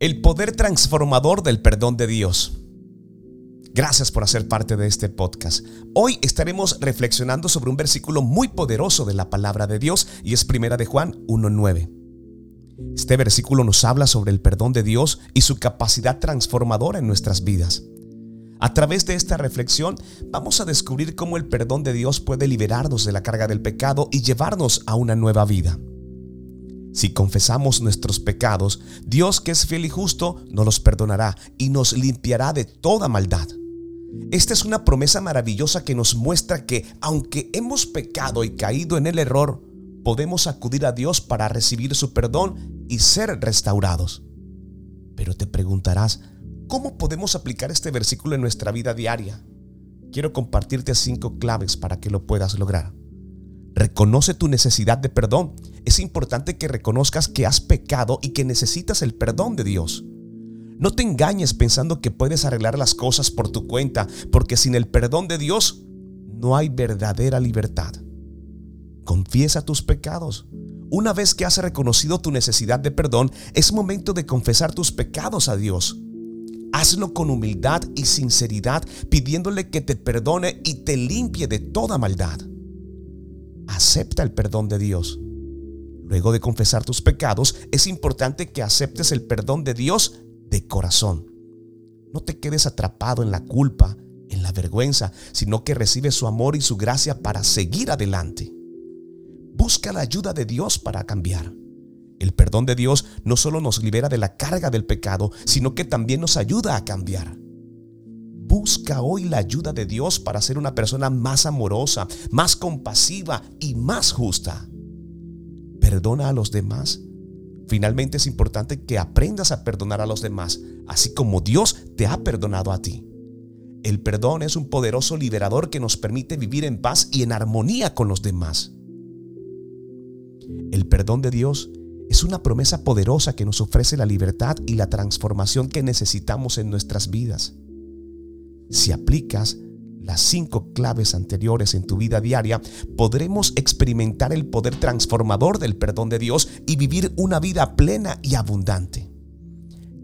El poder transformador del perdón de Dios. Gracias por hacer parte de este podcast. Hoy estaremos reflexionando sobre un versículo muy poderoso de la palabra de Dios y es Primera de Juan 1:9. Este versículo nos habla sobre el perdón de Dios y su capacidad transformadora en nuestras vidas. A través de esta reflexión vamos a descubrir cómo el perdón de Dios puede liberarnos de la carga del pecado y llevarnos a una nueva vida. Si confesamos nuestros pecados, Dios que es fiel y justo nos los perdonará y nos limpiará de toda maldad. Esta es una promesa maravillosa que nos muestra que aunque hemos pecado y caído en el error, podemos acudir a Dios para recibir su perdón y ser restaurados. Pero te preguntarás, ¿cómo podemos aplicar este versículo en nuestra vida diaria? Quiero compartirte cinco claves para que lo puedas lograr. Reconoce tu necesidad de perdón. Es importante que reconozcas que has pecado y que necesitas el perdón de Dios. No te engañes pensando que puedes arreglar las cosas por tu cuenta, porque sin el perdón de Dios no hay verdadera libertad. Confiesa tus pecados. Una vez que has reconocido tu necesidad de perdón, es momento de confesar tus pecados a Dios. Hazlo con humildad y sinceridad, pidiéndole que te perdone y te limpie de toda maldad acepta el perdón de Dios. Luego de confesar tus pecados, es importante que aceptes el perdón de Dios de corazón. No te quedes atrapado en la culpa, en la vergüenza, sino que recibes su amor y su gracia para seguir adelante. Busca la ayuda de Dios para cambiar. El perdón de Dios no solo nos libera de la carga del pecado, sino que también nos ayuda a cambiar. Busca hoy la ayuda de Dios para ser una persona más amorosa, más compasiva y más justa. Perdona a los demás. Finalmente es importante que aprendas a perdonar a los demás, así como Dios te ha perdonado a ti. El perdón es un poderoso liberador que nos permite vivir en paz y en armonía con los demás. El perdón de Dios es una promesa poderosa que nos ofrece la libertad y la transformación que necesitamos en nuestras vidas. Si aplicas las cinco claves anteriores en tu vida diaria, podremos experimentar el poder transformador del perdón de Dios y vivir una vida plena y abundante.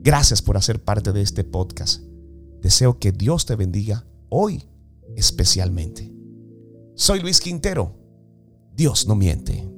Gracias por hacer parte de este podcast. Deseo que Dios te bendiga hoy especialmente. Soy Luis Quintero. Dios no miente.